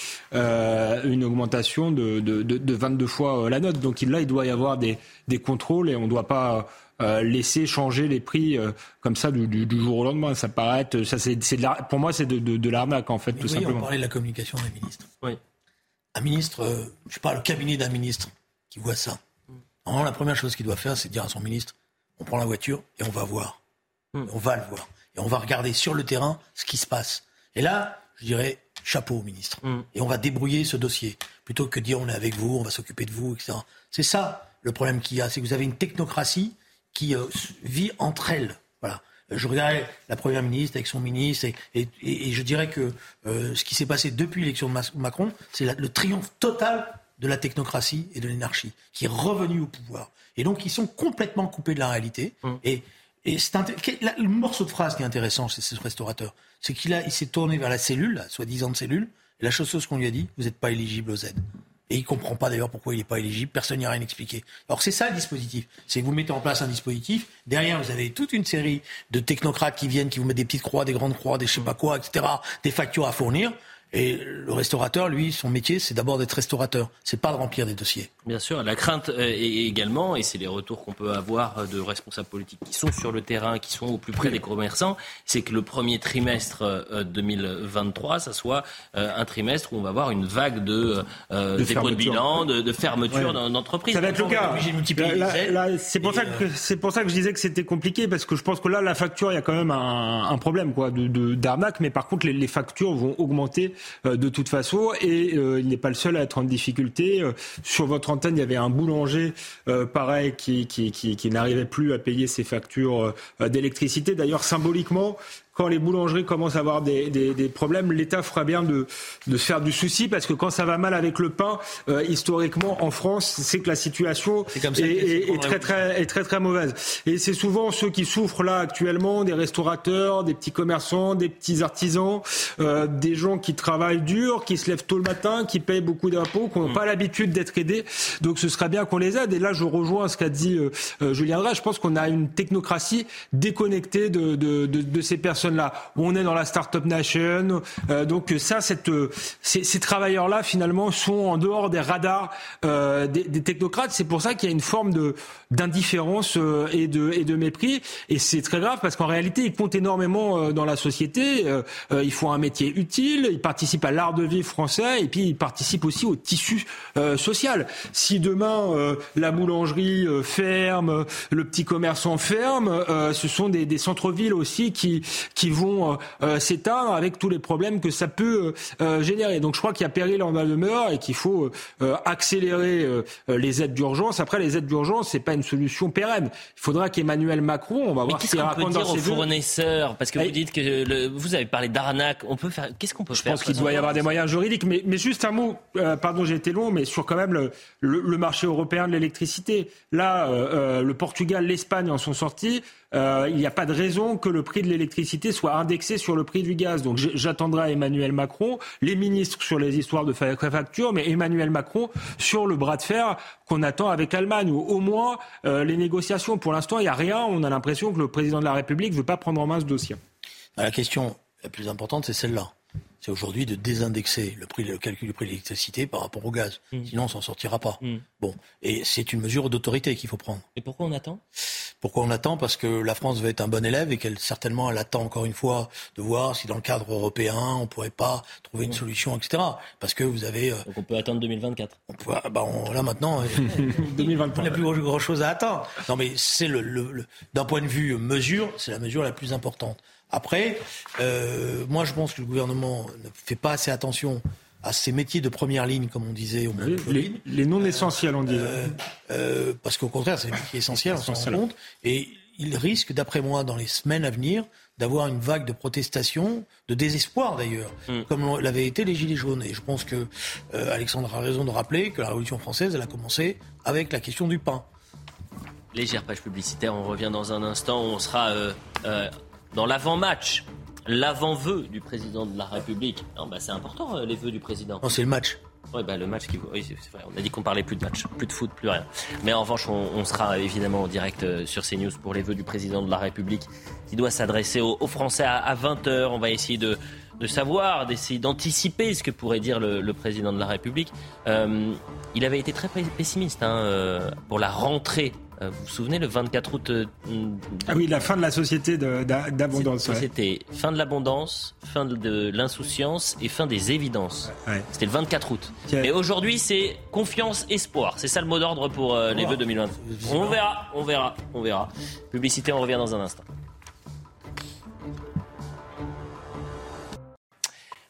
une augmentation de, de, de, 22 fois euh, la note. Donc là, il doit y avoir des, des contrôles et on ne doit pas euh, laisser changer les prix euh, comme ça du, du, jour au lendemain. Ça paraît être, ça c'est, de pour moi c'est de, de, l'arnaque en fait tout simplement. On parlait de la communication d'un ministre. Oui. Un ministre, je sais pas, le cabinet d'un ministre qui voit ça. Mm. la première chose qu'il doit faire, c'est dire à son ministre, on prend la voiture et on va voir. Mm. On va le voir. Et on va regarder sur le terrain ce qui se passe. Et là, je dirais, chapeau, ministre. Mm. Et on va débrouiller ce dossier. Plutôt que de dire on est avec vous, on va s'occuper de vous, etc. C'est ça le problème qu'il y a. C'est que vous avez une technocratie qui euh, vit entre elles. Voilà. Je regardais la Première ministre avec son ministre et, et, je dirais que euh, ce qui s'est passé depuis l'élection de Macron, c'est le triomphe total de la technocratie et de l'énarchie, qui est revenu au pouvoir. Et donc, ils sont complètement coupés de la réalité. Mm. Et et c'est le morceau de phrase qui est intéressant chez ce restaurateur, c'est qu'il a, il s'est tourné vers la cellule, la soi-disant cellule, et la chose qu'on lui a dit, vous n'êtes pas éligible aux aides. Et il comprend pas d'ailleurs pourquoi il n'est pas éligible. Personne n'y a rien expliqué. Alors c'est ça le dispositif. C'est que vous mettez en place un dispositif. Derrière, vous avez toute une série de technocrates qui viennent, qui vous mettent des petites croix, des grandes croix, des je sais pas quoi, etc. Des factures à fournir. Et le restaurateur, lui, son métier, c'est d'abord d'être restaurateur. C'est pas de remplir des dossiers. Bien sûr, la crainte euh, également, et c'est les retours qu'on peut avoir de responsables politiques qui sont sur le terrain, qui sont au plus près des commerçants, c'est que le premier trimestre 2023, euh, ça soit euh, un trimestre où on va avoir une vague de, de dépôt de bilan, de, de fermeture d'entreprises. Ça va être le cas. C'est pour, ça que, c'est pour ça que je disais que c'était compliqué, parce que je pense que là, la facture, il y a quand même un, un problème quoi, de, d'arnaque, mais par contre, les, les factures vont augmenter de toute façon, et il n'est pas le seul à être en difficulté. sur votre il y avait un boulanger, euh, pareil, qui, n'arrivait plus à payer ses factures euh, d'électricité. D'ailleurs, symboliquement, quand les boulangeries commencent à avoir des, des, des problèmes, l'État fera bien de, de se faire du souci parce que quand ça va mal avec le pain, euh, historiquement en France, c'est que la situation est, est, est, très, très, est très très mauvaise. Et c'est souvent ceux qui souffrent là actuellement, des restaurateurs, des petits commerçants, des petits artisans, euh, des gens qui travaillent dur, qui se lèvent tôt le matin, qui payent beaucoup d'impôts, qui n'ont mm. pas l'habitude d'être aidés. Donc ce serait bien qu'on les aide. Et là, je rejoins ce qu'a dit euh, euh Julien Drey. Je pense qu'on a une technocratie déconnectée de, de, de, de ces personnes là On est dans la start-up nation. Euh, donc ça, cette, ces, ces travailleurs-là, finalement, sont en dehors des radars euh, des, des, technocrates. C'est pour ça qu'il y a une forme de d'indifférence euh, et de et de mépris. Et c'est très grave parce qu'en réalité, ils comptent énormément euh, dans la société. Euh, ils font un métier utile. Ils participent à l'art de vivre français et puis ils participent aussi au tissu social. Si demain la boulangerie ferme, le petit commerçant ferme, ce sont des, des centres-villes aussi qui qui vont euh, euh, s'éteindre avec tous les problèmes que ça peut euh, générer. Donc je crois qu'il y a péril en demeure et qu'il faut accélérer les aides d'urgence. Après, les aides d'urgence, c'est pas une solution pérenne. Il faudra qu'Emmanuel Macron, on va voir ce qu'il raconte dans ses fournisseurs, parce que vous dites que le, vous avez parlé d'arnaque. On peut faire. Qu'est-ce qu'on peut faire Je pense qu'il doit y avoir des moyens juridiques. Mais, mais juste un mot. pardon, j'ai été long, mais sur quand même le, le, marché européen de l'électricité. Là, le Portugal, l'Espagne en sont sortis. Euh, il n'y a pas de raison que le prix de l'électricité soit indexé sur le prix du gaz. Donc j'attendrai Emmanuel Macron, les ministres sur les histoires de facture, mais Emmanuel Macron sur le bras de fer qu'on attend avec l'Allemagne, ou au moins euh, les négociations. Pour l'instant, il n'y a rien. On a l'impression que le président de la République ne veut pas prendre en main ce dossier. La question la plus importante, c'est celle-là c'est aujourd'hui de désindexer le, prix, le calcul du prix de l'électricité par rapport au gaz. Mm. Sinon, on s'en sortira pas. Mm. Bon, et c'est une mesure d'autorité qu'il faut prendre. Et pourquoi on attend? Pourquoi on attend Parce que la France veut être un bon élève et qu'elle certainement elle attend encore une fois de voir si dans le cadre européen on pourrait pas trouver une mm. solution, etc. Parce que vous avez. Euh, Donc on peut attendre 2024. On peut, ah bah là maintenant, <laughs> 2023. on n'a plus grand chose à attendre. Non mais c'est le, le d'un point de vue mesure, c'est la mesure la plus importante. Après, euh, moi je pense que le gouvernement ne fait pas assez attention à ces métiers de première ligne, comme on disait au moment les, les, non essentiels, on dit. Euh, euh, parce qu'au contraire, c'est des métiers essentiels, on s'en rend compte. Et il risque, d'après moi, dans les semaines à venir, d'avoir une vague de protestation, de désespoir d'ailleurs, mm. comme l'avaient été les Gilets jaunes. Et je pense que euh, Alexandre a raison de rappeler que la Révolution française, elle a commencé avec la question du pain. Légère page publicitaire, on revient dans un instant, on sera euh, euh, dans l'avant-match, l'avant-vœu du président de la République. Bah, c'est important, les vœux du président. Non, c'est le match. Oui, bah, le match qui. Oui, c'est vrai. On a dit qu'on parlait plus de match, plus de foot, plus rien. Mais en revanche, on, sera évidemment en direct euh, sur CNews pour les vœux du président de la République qui doit s'adresser aux, Français à, 20h. On va essayer de, savoir, d'essayer d'anticiper ce que pourrait dire le, président de la République. Euh, il avait été très pessimiste hein, euh, pour la rentrée euh, vous vous souvenez, le 24 août. Euh, ah oui, la fin de la société d'abondance. Société, fin de l'abondance, fin de l'insouciance et fin des évidences. C'était le 24 août. Et aujourd'hui, c'est confiance, espoir. C'est ça le mot d'ordre pour euh, les vœux 2020. On verra, on verra, on verra. Publicité, on revient dans un instant.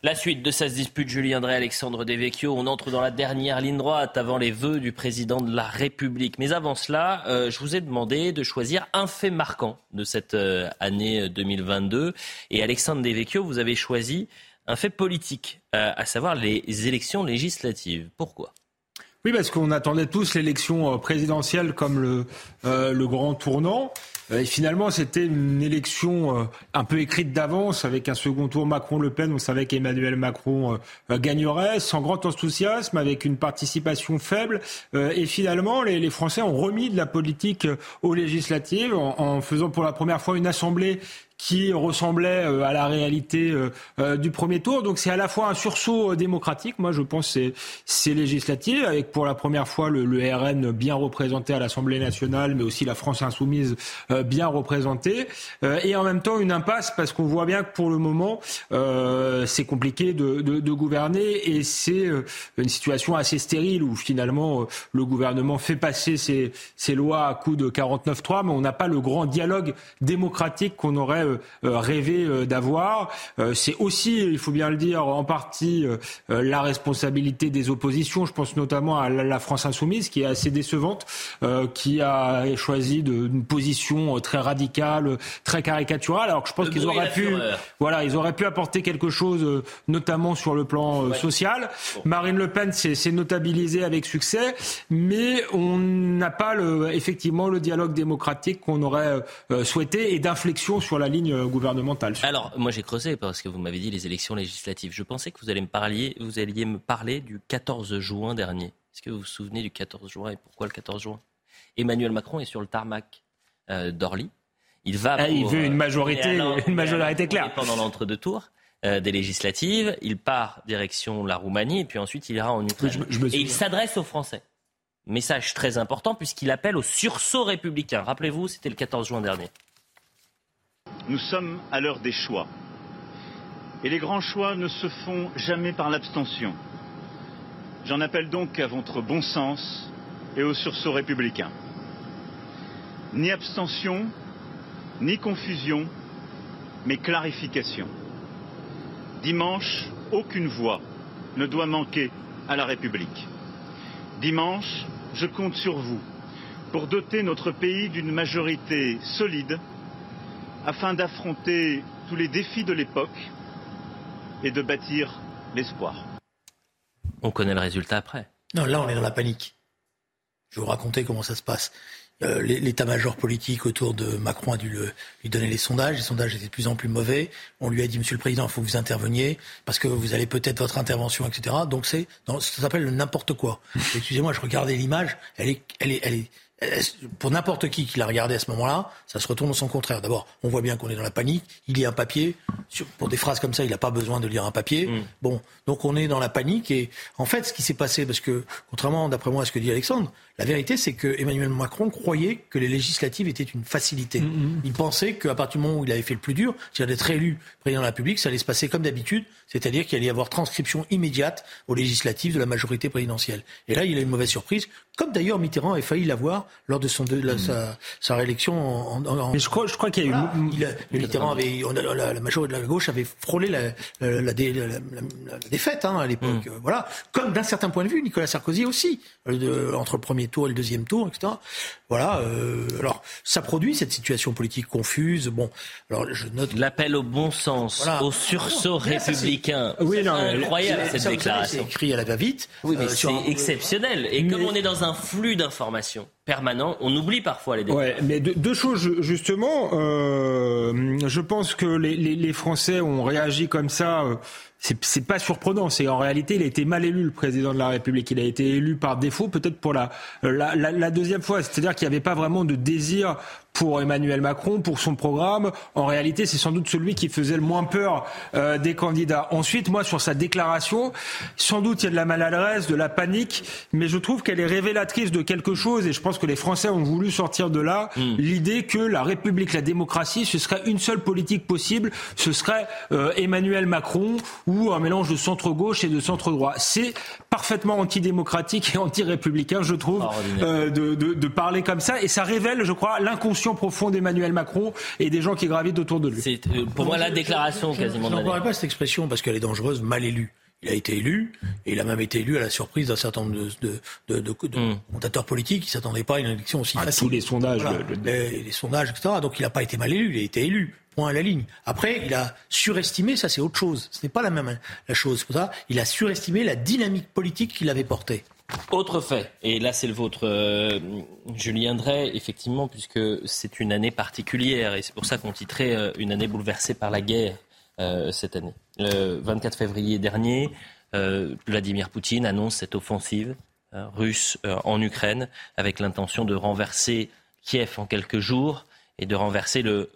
La suite de cette dispute, Julien André Alexandre Devecchio, on entre dans la dernière ligne droite avant les vœux du président de la République. Mais avant cela, euh, je vous ai demandé de choisir un fait marquant de cette euh, année 2022. Et Alexandre Devecchio, vous avez choisi un fait politique, euh, à savoir les élections législatives. Pourquoi? Oui, parce qu'on attendait tous l'élection présidentielle comme le grand tournant. Euh, et finalement, c'était une élection euh, un peu écrite d'avance, avec un second tour Macron-Le Pen. On savait qu'Emmanuel Macron euh, gagnerait, sans grand enthousiasme, avec une participation faible. Et finalement, les, Français ont remis de la politique aux législatives en faisant pour la première fois une assemblée qui ressemblait euh, à la réalité euh, euh, du premier tour. Donc c'est à la fois un sursaut démocratique, moi je pense c'est législatif, avec pour la première fois le, RN bien représenté à l'Assemblée nationale, mais aussi la France insoumise bien représentée, et en même temps une impasse parce qu'on voit bien que pour le moment c'est compliqué de, gouverner. Et c'est une situation assez stérile où finalement le gouvernement fait passer ses, ses lois à coup de 49-3, mais on n'a pas le grand dialogue démocratique qu'on aurait euh, euh, rêvé euh, d'avoir. C'est aussi, il faut bien le dire, en partie la responsabilité des oppositions. Je pense notamment à la France insoumise, qui est assez décevante, qui a choisi une position très radicale, très caricaturale. Alors que je pense qu'ils auraient pu, voilà, ils auraient pu apporter quelque chose, notamment sur le plan social. Marine Le Pen s'est notabilisée avec succès, mais on n'a pas le, effectivement le dialogue démocratique qu'on aurait souhaité et d'inflexion sur la ligne gouvernementale. Alors, moi j'ai creusé parce que vous m'avez dit les élections législatives. Je pensais que vous, allez me parler, vous alliez me parler du 14 juin dernier. Est-ce que vous vous souvenez du 14 juin et pourquoi le 14 juin? Emmanuel Macron est sur le tarmac euh, d'Orly. Il va. Ah, il veut une majorité, une majorité claire. Pendant l'entre-deux tours. Euh, des législatives, il part direction la Roumanie et puis ensuite il ira en Ukraine. et il s'adresse aux Français. Message très important puisqu'il appelle au sursaut républicain. Rappelez-vous, c'était le 14 juin dernier. Nous sommes à l'heure des choix. Et les grands choix ne se font jamais par l'abstention. J'en appelle donc à votre bon sens et au sursaut républicain. Ni abstention, ni confusion, mais clarification. Dimanche, aucune voix ne doit manquer à la République. Dimanche, je compte sur vous pour doter notre pays d'une majorité solide afin d'affronter tous les défis de l'époque et de bâtir l'espoir. On connaît le résultat après. Non, là on est dans la panique. Je vais vous raconter comment ça se passe. Euh, l'état-major politique autour de Macron a dû lui donner les sondages. Les sondages étaient de plus en plus mauvais. On lui a dit, Monsieur le Président, il faut que vous interveniez parce que vous allez peut-être votre intervention, etc. Donc c'est, ça s'appelle le n'importe quoi. <laughs> Excusez-moi, je regardais l'image. Elle est, elle est, elle est, pour n'importe qui qui l'a regardé à ce moment-là, ça se retourne au son contraire. D'abord, on voit bien qu'on est dans la panique. Il y a un papier. Pour des phrases comme ça, il n'a pas besoin de lire un papier. Mm. Bon, donc on est dans la panique. Et en fait, ce qui s'est passé, parce que contrairement, d'après moi, à ce que dit Alexandre, la vérité, c'est que Emmanuel Macron croyait que les législatives étaient une facilité. Mm, mm. Il pensait qu'à partir du moment où il avait fait le plus dur, c'est-à-dire d'être élu président de la République, ça allait se passer comme d'habitude, c'est-à-dire qu'il allait y avoir transcription immédiate aux législatives de la majorité présidentielle. Et là, il a une mauvaise surprise, comme d'ailleurs Mitterrand avait failli l'avoir lors de son de, la, sa, sa, réélection en, en, Mais je crois, je crois qu'il y a eu. Il a, Mitterrand avait, on a, la, la, majorité de la gauche avait frôlé la, défaite hein, à l'époque. Mm. Voilà, comme d'un certain point de vue, Nicolas Sarkozy aussi, de, entre le premier tour et le deuxième tour, etc. Voilà. Euh, alors, ça produit cette situation politique confuse. Bon, alors je note l'appel au bon sens, voilà. au sursaut républicain. oui, non, incroyable cette ça, déclaration. C'est écrit à la va-vite. Oui, mais euh, c'est exceptionnel. Et mais... comme on est dans un flux d'informations permanent, on oublie parfois les détails. Ouais, mais deux, deux choses justement. Euh, je pense que les, les, les, Français ont réagi comme ça. C'est pas surprenant. C'est en réalité, il a été mal élu le président de la République. Il a été élu par défaut, peut-être pour la, la, la, la deuxième fois. C'est-à-dire qu'il n'y avait pas vraiment de désir pour Emmanuel Macron, pour son programme. En réalité, c'est sans doute celui qui faisait le moins peur euh, des candidats. Ensuite, moi, sur sa déclaration, sans doute il y a de la maladresse, de la panique, mais je trouve qu'elle est révélatrice de quelque chose, et je pense que les Français ont voulu sortir de là mmh. l'idée que la République, la démocratie, ce serait une seule politique possible, ce serait euh, Emmanuel Macron ou un mélange de centre-gauche et de centre-droit. C'est parfaitement antidémocratique et anti-républicain, je trouve, euh, de, de, de parler comme ça, et ça révèle, je crois, profonde d'Emmanuel Macron et des gens qui gravitent autour de lui. C'est euh, pour moi la déclaration quasiment. Je n'emploierai pas cette expression parce qu'elle est dangereuse, mal élue. Il a été élu, et il a même été élu à la surprise d'un certain nombre de, de, de, de, de mm. montateurs politiques qui ne s'attendaient pas à une élection aussi à facile. Tous les sondages. Voilà. Le, le... Les, les, sondages, etc. Donc il n'a pas été mal élu, il a été élu. Point à la ligne. Après, il a surestimé, ça c'est autre chose. Ce n'est pas la même la chose. Pour ça, il a surestimé la dynamique politique qu'il avait portée. Autre fait, et là c'est le vôtre, euh, Julien Drey, effectivement, puisque c'est une année particulière, et c'est pour ça qu'on titrait euh, une année bouleversée par la guerre euh, cette année. Le 24 février dernier, euh, Vladimir Poutine annonce cette offensive russe en Ukraine, avec l'intention de renverser Kiev en quelques jours et de renverser le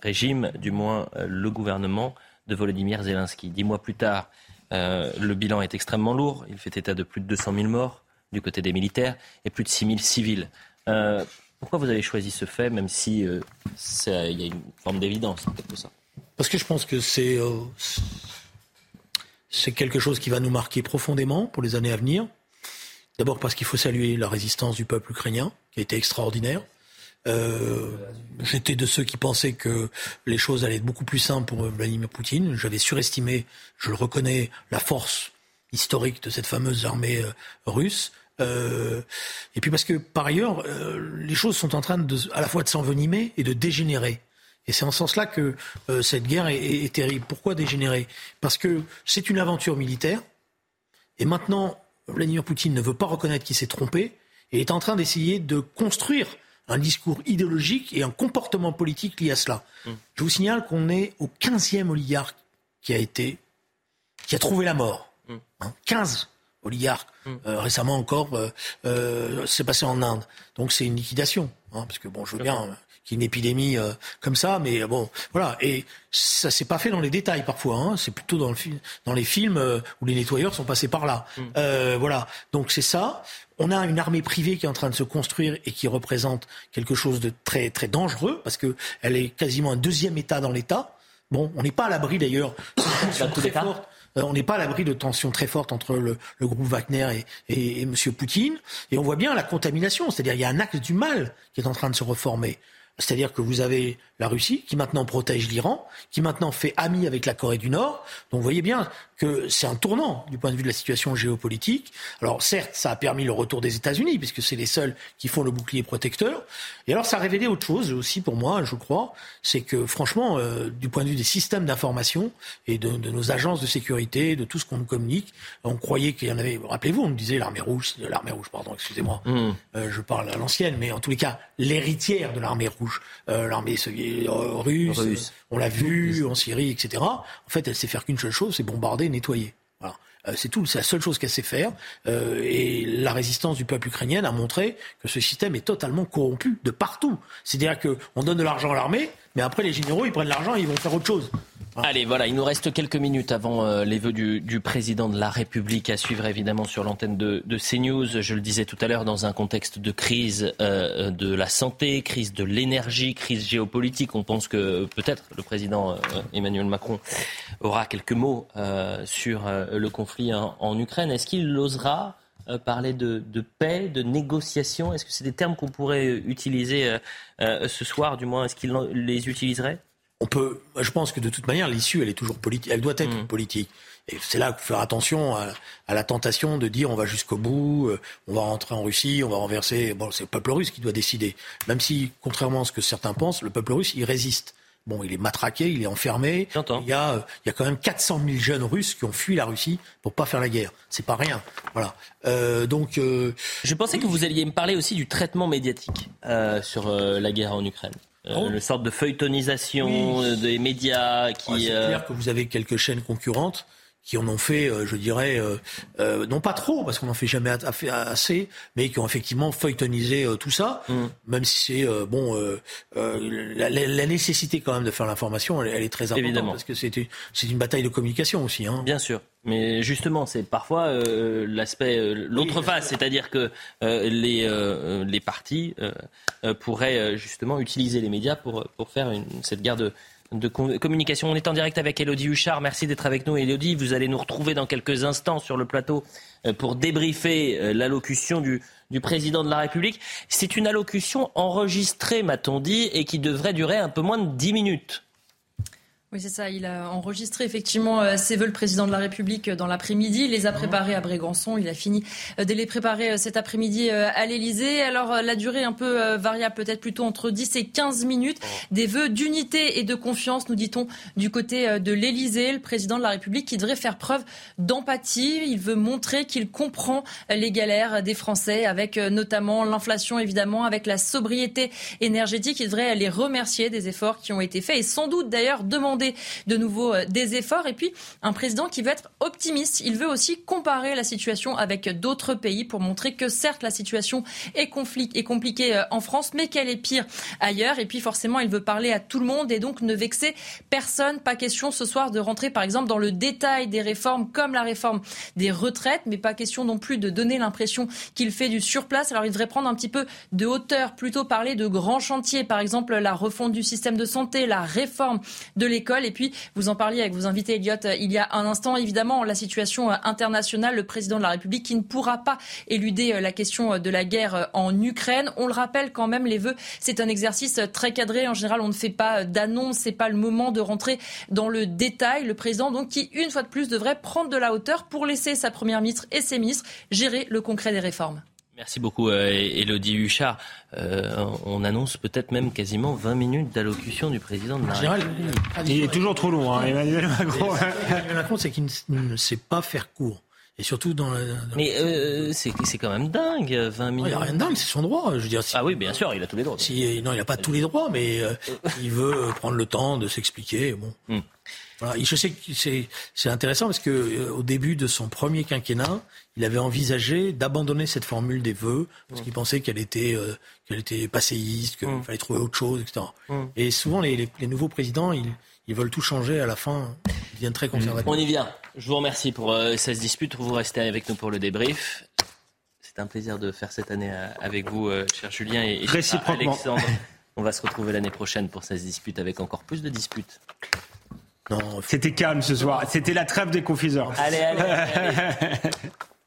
régime, du moins le gouvernement de Volodymyr Zelensky. Dix mois plus tard, euh, le bilan est extrêmement lourd. Il fait état de plus de 200 000 morts du côté des militaires et plus de 6 000 civils. Euh, pourquoi vous avez choisi ce fait, même si euh, il y a une forme d'évidence en quelque sorte? Parce que je pense que c'est euh, c'est quelque chose qui va nous marquer profondément pour les années à venir. D'abord parce qu'il faut saluer la résistance du peuple ukrainien, qui a été extraordinaire. Euh, J'étais de ceux qui pensaient que les choses allaient être beaucoup plus simples pour Vladimir Poutine. J'avais surestimé, je le reconnais, la force historique de cette fameuse armée euh, russe. Euh, et puis parce que par ailleurs, euh, les choses sont en train de, à la fois de s'envenimer et de dégénérer. Et c'est en ce sens-là que euh, cette guerre est terrible. Pourquoi dégénérer? Parce que c'est une aventure militaire. Et maintenant, Vladimir Poutine ne veut pas reconnaître qu'il s'est trompé et est en train d'essayer de construire un discours idéologique et un comportement politique lié à cela. Mmh. Je vous signale qu'on est au 15e oligarque qui a été, qui a trouvé la mort. Mmh. Hein, 15 oligarques. Mmh. Euh, récemment encore, euh, euh, c'est passé en Inde. Donc c'est une liquidation. Hein, parce que bon, je veux bien qu'il y ait une épidémie euh, comme ça, mais bon, voilà. Et ça s'est pas fait dans les détails parfois. Hein, c'est plutôt dans, le dans les films euh, où les nettoyeurs sont passés par là. voilà. Donc c'est ça on a une armée privée qui est en train de se construire et qui représente quelque chose de très très dangereux parce que elle est quasiment un deuxième État dans l'État. Bon, on n'est pas à l'abri d'ailleurs. <coughs> Euh, on n'est pas à l'abri de tensions très fortes entre le, le groupe Wagner et, et, et M. Poutine. Et on voit bien la contamination, c'est-à-dire il y a un axe du mal qui est en train de se reformer. C'est-à-dire que vous avez la Russie qui maintenant protège l'Iran, qui maintenant fait ami avec la Corée du Nord. Donc vous voyez bien que c'est un tournant du point de vue de la situation géopolitique. Alors certes, ça a permis le retour des États-Unis, puisque c'est les seuls qui font le bouclier protecteur. Et alors ça a révélé autre chose aussi pour moi, je crois, c'est que franchement, euh, du point de vue des systèmes d'information et de, de, nos agences de sécurité, de tout ce qu'on nous communique, on croyait qu'il y en avait. Rappelez-vous, on nous disait l'armée rouge, l'armée rouge, pardon, excusez-moi, mmh. euh, je parle à l'ancienne, mais en tous les cas l'héritière de l'armée rouge, euh, l'armée russe, russe, on l'a vu en Syrie, etc. En fait, elle sait faire qu'une seule chose, c'est bombarder, nettoyer. Euh, c'est tout, c'est la seule chose qu'elle sait faire. Euh, et la résistance du peuple ukrainien a montré que ce système est totalement corrompu de partout. C'est-à-dire qu'on donne de l'argent à l'armée, mais après les généraux, ils prennent l'argent et ils vont faire autre chose. Allez, voilà, il nous reste quelques minutes avant euh, les vœux du, président de la République à suivre évidemment sur l'antenne de, CNews. Je le disais tout à l'heure, dans un contexte de crise euh, de la santé, crise de l'énergie, crise géopolitique, on pense que peut-être le président euh, Emmanuel Macron aura quelques mots sur le conflit en Ukraine. Est-ce qu'il osera parler de, paix, de négociation? Est-ce que c'est des termes qu'on pourrait utiliser ce soir, du moins? Est-ce qu'il les utiliserait? On peut, je pense que de toute manière, l'issue, elle est toujours politique. Elle doit être mm. politique. Et c'est là qu'il faut faire attention à, la tentation de dire on va jusqu'au bout, euh, on va rentrer en Russie, on va renverser. Bon, c'est le peuple russe qui doit décider. Même si, contrairement à ce que certains pensent, le peuple russe, il résiste. Bon, il est matraqué, il est enfermé. Il y, a, euh, il y a quand même 400 000 jeunes Russes qui ont fui la Russie pour pas faire la guerre. C'est pas rien. Voilà. Euh, donc, je pensais que vous alliez me parler aussi du traitement médiatique sur la guerre en Ukraine. Euh, une sorte de feuilletonisation euh, des médias qui. c'est clair que vous avez quelques chaînes concurrentes qui en ont fait, euh, je dirais, non pas trop, parce qu'on n'en fait jamais assez, mais qui ont effectivement feuilletonisé tout ça, mm. même si c'est, bon, la, nécessité quand même de faire l'information, elle, est très importante, parce que c'est une bataille de communication aussi. Hein. Bien sûr. Mais justement, c'est parfois euh, l'aspect, euh, l'autre face, c'est-à-dire que euh, les, les partis pourraient justement utiliser les médias pour, pour faire une, cette guerre de, de communication. On est en direct avec Elodie Huchard. Merci d'être avec nous, Elodie. Vous allez nous retrouver dans quelques instants sur le plateau pour débriefer l'allocution du, président de la République. C'est une allocution enregistrée, m'a-t-on dit, et qui devrait durer un peu moins de 10 minutes. Oui, c'est ça. Il a enregistré effectivement euh, ses vœux, le président de la République, euh, dans l'après-midi. Il les a préparés à Brégançon. Il a fini euh, de les préparer cet après-midi à l'Élysée. Alors, la durée un peu variable, peut-être plutôt entre 10 et 15 minutes. Des vœux d'unité et de confiance, nous dit-on, du côté de l'Élysée. Le président de la République qui devrait faire preuve d'empathie. Il veut montrer qu'il comprend les galères des Français, avec notamment l'inflation, évidemment, avec la sobriété énergétique. Il devrait les remercier des efforts qui ont été faits et sans doute d'ailleurs demander de nouveau euh, des efforts. Et puis, un président qui veut être optimiste. Il veut aussi comparer la situation avec d'autres pays pour montrer que certes, la situation est, est compliquée euh, en France, mais qu'elle est pire ailleurs. Et puis, forcément, il veut parler à tout le monde et donc ne vexer personne. Pas question ce soir de rentrer, par exemple, dans le détail des réformes comme la réforme des retraites, mais pas question non plus de donner l'impression qu'il fait du surplace. Alors, il devrait prendre un petit peu de hauteur, plutôt parler de grands chantiers, par exemple la refonte du système de santé, la réforme de et puis, vous en parliez avec vos invités, Elliot, euh, il y a un instant, évidemment, la situation euh, internationale, le président de la République qui ne pourra pas éluder euh, la question de la guerre en Ukraine. On le rappelle quand même, les vœux, c'est un exercice très cadré. En général, on ne fait pas d'annonce, c'est pas le moment de rentrer dans le détail. Le président, donc, qui, une fois de plus, devrait prendre de la hauteur pour laisser sa première ministre et ses ministres gérer le concret des réformes. Merci beaucoup, Elodie Huchard. Euh, on annonce peut-être même quasiment 20 minutes d'allocution du président de la République. Il est toujours trop long, hein, Emmanuel Macron. Emmanuel Macron, c'est qu'il ne sait pas faire court. Et surtout dans. Mais euh, c'est quand même dingue, 20 minutes. Il n'y a rien de dingue, c'est son droit. Je veux dire, ah oui, bien sûr, il a tous les droits. Si, non, il n'a pas tous les droits, mais euh, il veut prendre le temps de s'expliquer. Bon. Hmm. Je sais que c'est intéressant parce que euh, au début de son premier quinquennat, il avait envisagé d'abandonner cette formule des vœux parce qu'il pensait qu'elle était euh, qu'elle était passéiste, qu'il mm. fallait trouver autre chose, etc. Mm. Et souvent les, les, nouveaux présidents, ils, ils, veulent tout changer à la fin. Ils deviennent très conservateurs. On y vient. Je vous remercie pour euh, cette dispute. Vous restez avec nous pour le débrief. C'est un plaisir de faire cette année avec vous, cher Julien et, et Alexandre. On va se retrouver l'année prochaine pour cette dispute avec encore plus de disputes. Non, c'était calme ce soir. C'était la trêve des confiseurs. allez. allez. <laughs>